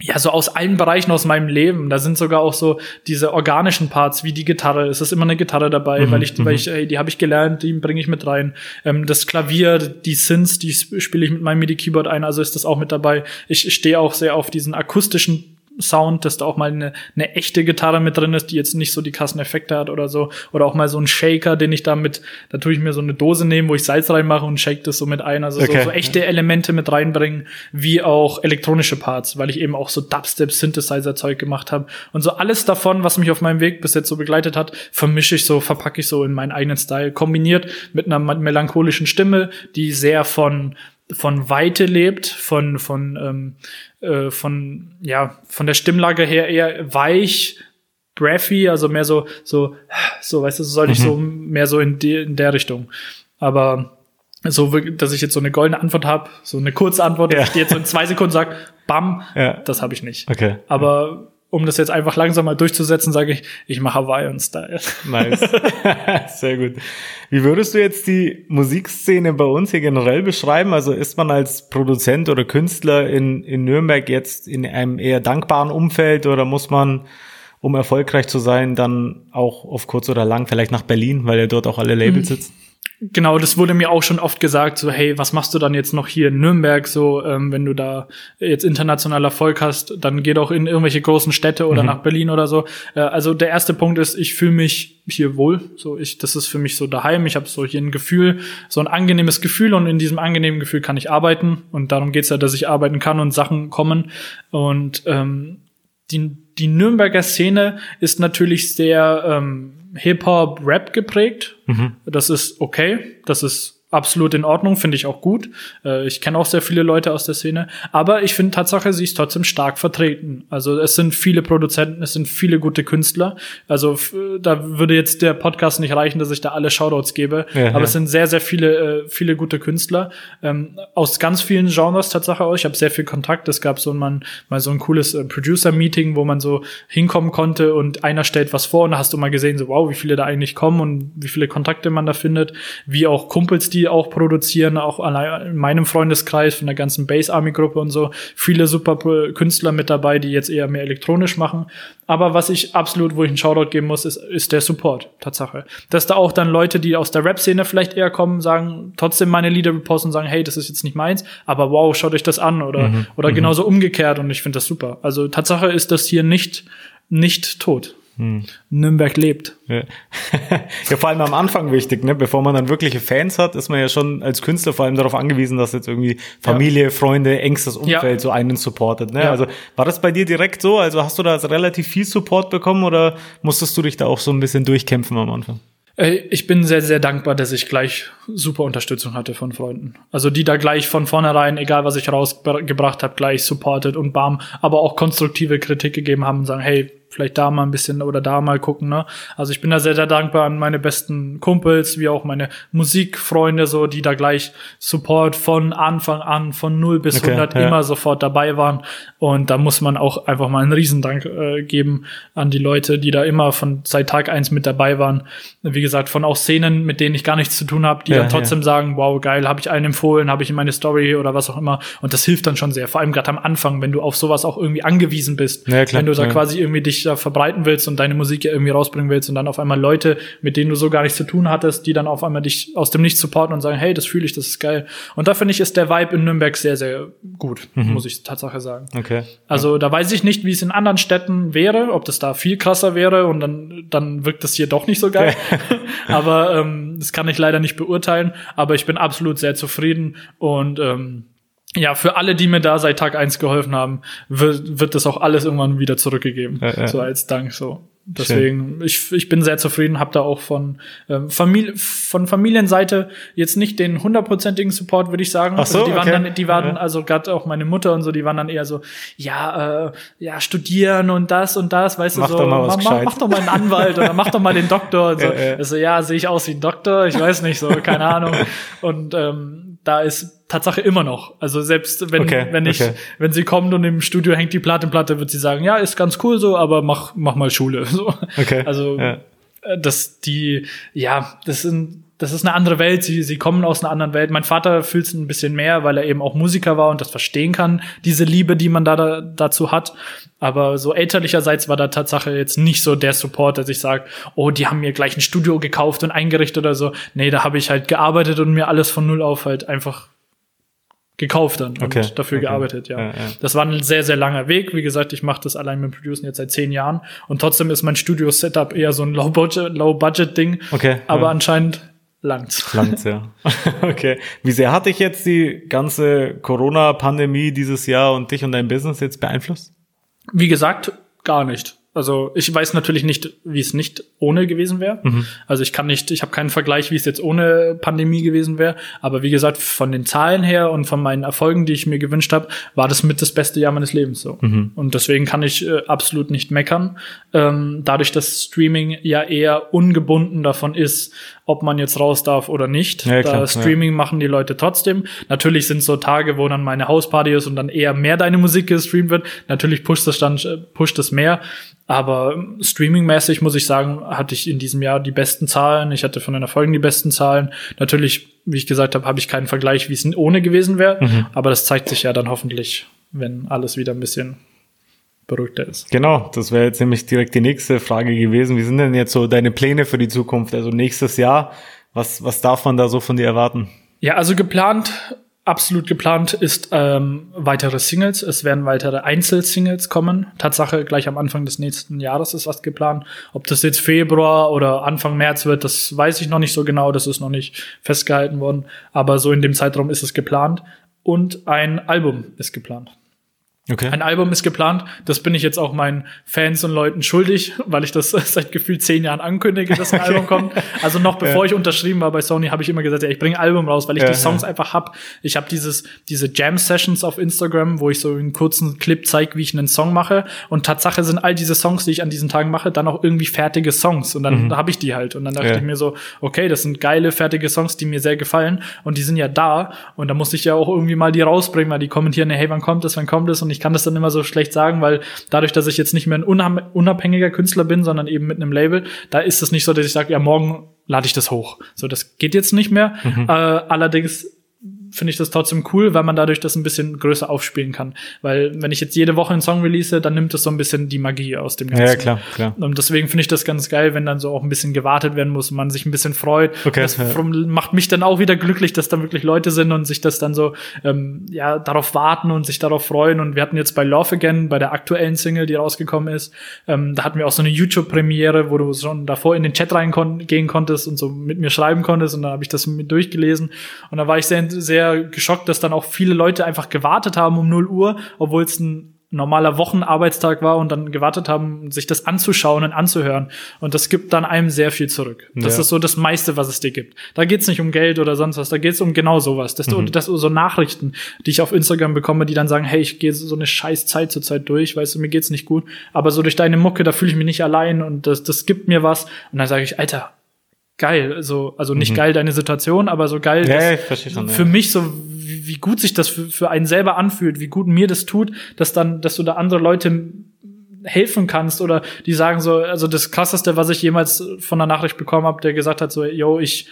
ja, so aus allen Bereichen aus meinem Leben. Da sind sogar auch so diese organischen Parts wie die Gitarre. Es ist immer eine Gitarre dabei, mhm, weil ich, weil mhm. ich, ey, die habe ich gelernt, die bringe ich mit rein. Ähm, das Klavier, die Synths, die spiele ich mit meinem MIDI-Keyboard ein, also ist das auch mit dabei. Ich stehe auch sehr auf diesen akustischen Sound, dass da auch mal eine, eine echte Gitarre mit drin ist, die jetzt nicht so die krassen Effekte hat oder so. Oder auch mal so ein Shaker, den ich da mit, da tue ich mir so eine Dose nehmen, wo ich Salz reinmache und shake das so mit ein. Also okay. so, so echte Elemente mit reinbringen, wie auch elektronische Parts, weil ich eben auch so Dubstep, Synthesizer-Zeug gemacht habe. Und so alles davon, was mich auf meinem Weg bis jetzt so begleitet hat, vermische ich so, verpacke ich so in meinen eigenen Style, kombiniert mit einer melancholischen Stimme, die sehr von von Weite lebt, von von ähm, äh, von ja von der Stimmlage her eher weich, breathy, also mehr so so so, weißt du, soll mhm. ich so mehr so in, die, in der Richtung. Aber so, dass ich jetzt so eine goldene Antwort habe, so eine kurze Antwort, ja. dass ich dir jetzt so in zwei Sekunden sag, bam, ja. das habe ich nicht. Okay. Aber um das jetzt einfach langsam mal durchzusetzen, sage ich, ich mache Hawaiian-Style. Nice. Sehr gut. Wie würdest du jetzt die Musikszene bei uns hier generell beschreiben? Also ist man als Produzent oder Künstler in, in Nürnberg jetzt in einem eher dankbaren Umfeld oder muss man, um erfolgreich zu sein, dann auch auf kurz oder lang vielleicht nach Berlin, weil ja dort auch alle Labels mhm. sitzen? Genau, das wurde mir auch schon oft gesagt, so hey, was machst du dann jetzt noch hier in Nürnberg, so ähm, wenn du da jetzt international Erfolg hast, dann geh doch in irgendwelche großen Städte oder mhm. nach Berlin oder so. Äh, also der erste Punkt ist, ich fühle mich hier wohl, so ich, das ist für mich so daheim. Ich habe so hier ein Gefühl, so ein angenehmes Gefühl und in diesem angenehmen Gefühl kann ich arbeiten und darum geht's ja, dass ich arbeiten kann und Sachen kommen und ähm, die, die Nürnberger Szene ist natürlich sehr ähm, Hip-Hop, Rap geprägt. Mhm. Das ist okay. Das ist absolut in Ordnung, finde ich auch gut. Äh, ich kenne auch sehr viele Leute aus der Szene, aber ich finde Tatsache, sie ist trotzdem stark vertreten. Also es sind viele Produzenten, es sind viele gute Künstler. Also da würde jetzt der Podcast nicht reichen, dass ich da alle Shoutouts gebe, ja, aber ja. es sind sehr, sehr viele, äh, viele gute Künstler ähm, aus ganz vielen Genres Tatsache auch. Ich habe sehr viel Kontakt. Es gab so mal, mal so ein cooles äh, Producer-Meeting, wo man so hinkommen konnte und einer stellt was vor und da hast du mal gesehen, so wow, wie viele da eigentlich kommen und wie viele Kontakte man da findet, wie auch Kumpels, die die auch produzieren, auch allein in meinem Freundeskreis von der ganzen Base Army Gruppe und so. Viele super Künstler mit dabei, die jetzt eher mehr elektronisch machen. Aber was ich absolut, wo ich einen Shoutout geben muss, ist, ist der Support, Tatsache. Dass da auch dann Leute, die aus der Rap-Szene vielleicht eher kommen, sagen, trotzdem meine Lieder reposten und sagen, hey, das ist jetzt nicht meins, aber wow, schaut euch das an oder, mhm. oder mhm. genauso umgekehrt und ich finde das super. Also Tatsache ist das hier nicht, nicht tot. Hm. Nürnberg lebt. Ja. ja, vor allem am Anfang wichtig, ne? Bevor man dann wirkliche Fans hat, ist man ja schon als Künstler vor allem darauf angewiesen, dass jetzt irgendwie Familie, ja. Freunde, engstes Umfeld ja. so einen supportet. Ne? Also war das bei dir direkt so? Also hast du da relativ viel Support bekommen oder musstest du dich da auch so ein bisschen durchkämpfen am Anfang? Ich bin sehr, sehr dankbar, dass ich gleich super Unterstützung hatte von Freunden. Also die da gleich von vornherein, egal was ich rausgebracht habe, gleich supportet und bam, aber auch konstruktive Kritik gegeben haben und sagen, hey, vielleicht da mal ein bisschen oder da mal gucken. Ne? Also ich bin da sehr, sehr dankbar an meine besten Kumpels, wie auch meine Musikfreunde, so die da gleich Support von Anfang an, von 0 bis okay, 100 ja. immer sofort dabei waren. Und da muss man auch einfach mal einen Riesendank äh, geben an die Leute, die da immer von seit Tag eins mit dabei waren. Wie gesagt, von auch Szenen, mit denen ich gar nichts zu tun habe, die ja, dann trotzdem ja. sagen, wow, geil, habe ich einen empfohlen, habe ich in meine Story oder was auch immer. Und das hilft dann schon sehr. Vor allem gerade am Anfang, wenn du auf sowas auch irgendwie angewiesen bist. Ja, klar, wenn du da quasi irgendwie dich da verbreiten willst und deine Musik ja irgendwie rausbringen willst und dann auf einmal Leute, mit denen du so gar nichts zu tun hattest, die dann auf einmal dich aus dem Nichts supporten und sagen, hey, das fühle ich, das ist geil. Und da finde ich, ist der Vibe in Nürnberg sehr, sehr gut, mhm. muss ich Tatsache sagen. Okay. Also ja. da weiß ich nicht, wie es in anderen Städten wäre, ob das da viel krasser wäre und dann, dann wirkt das hier doch nicht so geil. aber ähm, das kann ich leider nicht beurteilen. Aber ich bin absolut sehr zufrieden und ähm, ja, für alle, die mir da seit Tag eins geholfen haben, wird, wird das auch alles irgendwann wieder zurückgegeben. Ja, ja. So als Dank so. Deswegen, ich, ich bin sehr zufrieden, habe da auch von, ähm, Familie, von Familienseite jetzt nicht den hundertprozentigen Support, würde ich sagen. Ach so, also die okay. waren dann, die waren, ja. also gerade auch meine Mutter und so, die waren dann eher so, ja, äh, ja, studieren und das und das, weißt mach du, so, doch mal was mach, mach, doch mal einen Anwalt oder mach doch mal den Doktor. Und so. ja, ja. Also ja, sehe ich aus wie ein Doktor, ich weiß nicht, so, keine Ahnung. Und ähm, da ist Tatsache immer noch. Also selbst wenn, okay, wenn ich, okay. wenn sie kommt und im Studio hängt die Platte, Platte, wird sie sagen, ja, ist ganz cool so, aber mach, mach mal Schule. So. Okay. Also, ja. Äh, dass die, ja, das sind, das ist eine andere Welt. Sie, sie kommen aus einer anderen Welt. Mein Vater fühlt es ein bisschen mehr, weil er eben auch Musiker war und das verstehen kann, diese Liebe, die man da, da dazu hat. Aber so elterlicherseits war da Tatsache jetzt nicht so der Support, dass ich sage, oh, die haben mir gleich ein Studio gekauft und eingerichtet oder so. Nee, da habe ich halt gearbeitet und mir alles von null auf halt einfach gekauft dann okay, und dafür okay. gearbeitet, ja. Ja, ja. Das war ein sehr, sehr langer Weg. Wie gesagt, ich mache das allein mit Producen jetzt seit zehn Jahren und trotzdem ist mein Studio-Setup eher so ein Low-Budget-Ding. Low budget okay. Aber ja. anscheinend langt's. Langt's, ja. okay. Wie sehr hat dich jetzt die ganze Corona-Pandemie dieses Jahr und dich und dein Business jetzt beeinflusst? Wie gesagt, gar nicht. Also ich weiß natürlich nicht, wie es nicht ohne gewesen wäre. Mhm. Also ich kann nicht, ich habe keinen Vergleich, wie es jetzt ohne Pandemie gewesen wäre. Aber wie gesagt, von den Zahlen her und von meinen Erfolgen, die ich mir gewünscht habe, war das mit das beste Jahr meines Lebens so. Mhm. Und deswegen kann ich äh, absolut nicht meckern. Ähm, dadurch, dass Streaming ja eher ungebunden davon ist, ob man jetzt raus darf oder nicht. Ja, klar, da Streaming ja. machen die Leute trotzdem. Natürlich sind so Tage, wo dann meine Hausparty ist und dann eher mehr deine Musik gestreamt wird. Natürlich pusht das dann äh, pusht das mehr. Aber streamingmäßig muss ich sagen, hatte ich in diesem Jahr die besten Zahlen. Ich hatte von den Erfolgen die besten Zahlen. Natürlich, wie ich gesagt habe, habe ich keinen Vergleich, wie es ohne gewesen wäre. Mhm. Aber das zeigt sich ja dann hoffentlich, wenn alles wieder ein bisschen beruhigter ist. Genau, das wäre jetzt nämlich direkt die nächste Frage gewesen. Wie sind denn jetzt so deine Pläne für die Zukunft? Also nächstes Jahr, was, was darf man da so von dir erwarten? Ja, also geplant absolut geplant ist ähm, weitere Singles. Es werden weitere Einzelsingles kommen. Tatsache, gleich am Anfang des nächsten Jahres ist was geplant. Ob das jetzt Februar oder Anfang März wird, das weiß ich noch nicht so genau. Das ist noch nicht festgehalten worden. Aber so in dem Zeitraum ist es geplant. Und ein Album ist geplant. Okay. Ein Album ist geplant. Das bin ich jetzt auch meinen Fans und Leuten schuldig, weil ich das seit gefühlt zehn Jahren ankündige, dass ein Album kommt. Also noch bevor ja. ich unterschrieben war bei Sony, habe ich immer gesagt, ja, ich bringe ein Album raus, weil ich ja, die Songs ja. einfach hab. Ich habe dieses diese Jam Sessions auf Instagram, wo ich so einen kurzen Clip zeige, wie ich einen Song mache. Und Tatsache sind all diese Songs, die ich an diesen Tagen mache, dann auch irgendwie fertige Songs. Und dann mhm. habe ich die halt. Und dann dachte ich mir so, okay, das sind geile fertige Songs, die mir sehr gefallen. Und die sind ja da. Und da musste ich ja auch irgendwie mal die rausbringen, weil die kommentieren, hey, wann kommt das, wann kommt das? Und ich kann das dann immer so schlecht sagen, weil dadurch, dass ich jetzt nicht mehr ein unabhängiger Künstler bin, sondern eben mit einem Label, da ist es nicht so, dass ich sage, ja, morgen lade ich das hoch. So, das geht jetzt nicht mehr. Mhm. Äh, allerdings finde ich das trotzdem cool, weil man dadurch das ein bisschen größer aufspielen kann. Weil wenn ich jetzt jede Woche einen Song release, dann nimmt das so ein bisschen die Magie aus dem Ganzen. Ja, klar, klar. Und deswegen finde ich das ganz geil, wenn dann so auch ein bisschen gewartet werden muss und man sich ein bisschen freut. Okay, das ja. macht mich dann auch wieder glücklich, dass da wirklich Leute sind und sich das dann so ähm, ja darauf warten und sich darauf freuen. Und wir hatten jetzt bei Love Again, bei der aktuellen Single, die rausgekommen ist, ähm, da hatten wir auch so eine YouTube-Premiere, wo du schon davor in den Chat reingehen konntest und so mit mir schreiben konntest und dann habe ich das mit durchgelesen. Und da war ich sehr, sehr geschockt, dass dann auch viele Leute einfach gewartet haben um 0 Uhr, obwohl es ein normaler Wochenarbeitstag war und dann gewartet haben, sich das anzuschauen und anzuhören. Und das gibt dann einem sehr viel zurück. Das ja. ist so das meiste, was es dir gibt. Da geht's nicht um Geld oder sonst was, da geht's um genau sowas. Das, mhm. das so Nachrichten, die ich auf Instagram bekomme, die dann sagen, hey, ich gehe so eine scheiß Zeit zur Zeit durch, weißt du, mir geht's nicht gut. Aber so durch deine Mucke, da fühle ich mich nicht allein und das, das gibt mir was. Und dann sage ich, Alter, geil. So, also nicht mhm. geil deine Situation, aber so geil ja, ich schon, für ja. mich so, wie, wie, gut sich das für, für einen selber anfühlt, wie gut mir das tut, dass dann, dass du da andere Leute helfen kannst oder die sagen so, also das krasseste, was ich jemals von einer Nachricht bekommen habe, der gesagt hat so, yo, ich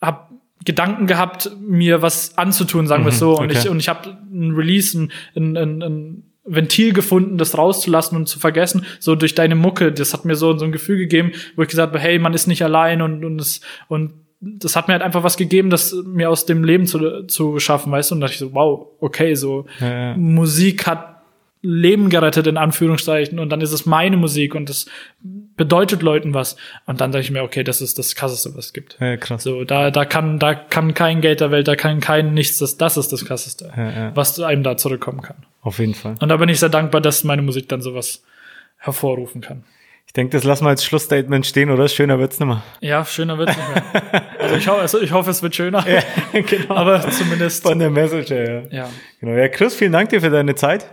hab Gedanken gehabt, mir was anzutun, sagen wir mhm, so, und okay. ich und ich habe ein Release, ein, ein, ein, ein Ventil gefunden, das rauszulassen und zu vergessen, so durch deine Mucke. Das hat mir so, so ein Gefühl gegeben, wo ich gesagt habe, hey, man ist nicht allein und, und, es, und das hat mir halt einfach was gegeben, das mir aus dem Leben zu, zu schaffen, weißt du? Und da dachte ich so, wow, okay, so ja, ja. Musik hat Leben gerettet, in Anführungszeichen, und dann ist es meine Musik und das bedeutet Leuten was. Und dann sage ich mir, okay, das ist das krasseste, was es gibt. Ja, krass. So, da, da kann, da kann kein Geld der Welt, da kann kein nichts, das, das ist das krasseste, ja, ja. was einem da zurückkommen kann. Auf jeden Fall. Und da bin ich sehr dankbar, dass meine Musik dann sowas hervorrufen kann. Ich denke, das lassen wir als Schlussstatement stehen, oder? Schöner wird's nicht mehr. Ja, schöner wird's nicht mehr. also ich hoffe, also ich hoffe, es wird schöner. Ja, genau. Aber zumindest. Von der Message her, ja. ja. Genau. Ja, Chris, vielen Dank dir für deine Zeit.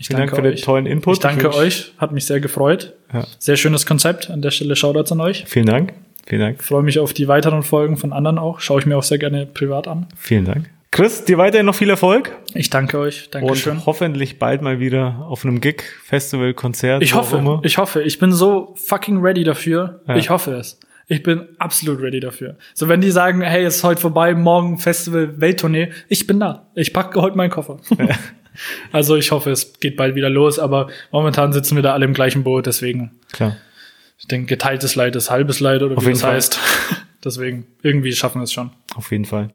Ich Vielen Dank für euch. den tollen Input. Ich danke euch, hat mich sehr gefreut. Ja. Sehr schönes Konzept. An der Stelle Shoutouts an euch. Vielen Dank. Vielen Dank. Ich freue mich auf die weiteren Folgen von anderen auch. Schaue ich mir auch sehr gerne privat an. Vielen Dank. Chris, dir weiterhin noch viel Erfolg. Ich danke euch. Dankeschön. Und hoffentlich bald mal wieder auf einem Gig, Festival, Konzert. Ich hoffe, ich hoffe. Ich bin so fucking ready dafür. Ja. Ich hoffe es. Ich bin absolut ready dafür. So, wenn die sagen, hey, es ist heute vorbei, morgen Festival, Welttournee, ich bin da. Ich packe heute meinen Koffer. Ja. Also ich hoffe, es geht bald wieder los, aber momentan sitzen wir da alle im gleichen Boot, deswegen. Klar. Ich denke, geteiltes Leid ist halbes Leid oder Auf wie das Fall. heißt. deswegen, irgendwie schaffen wir es schon. Auf jeden Fall.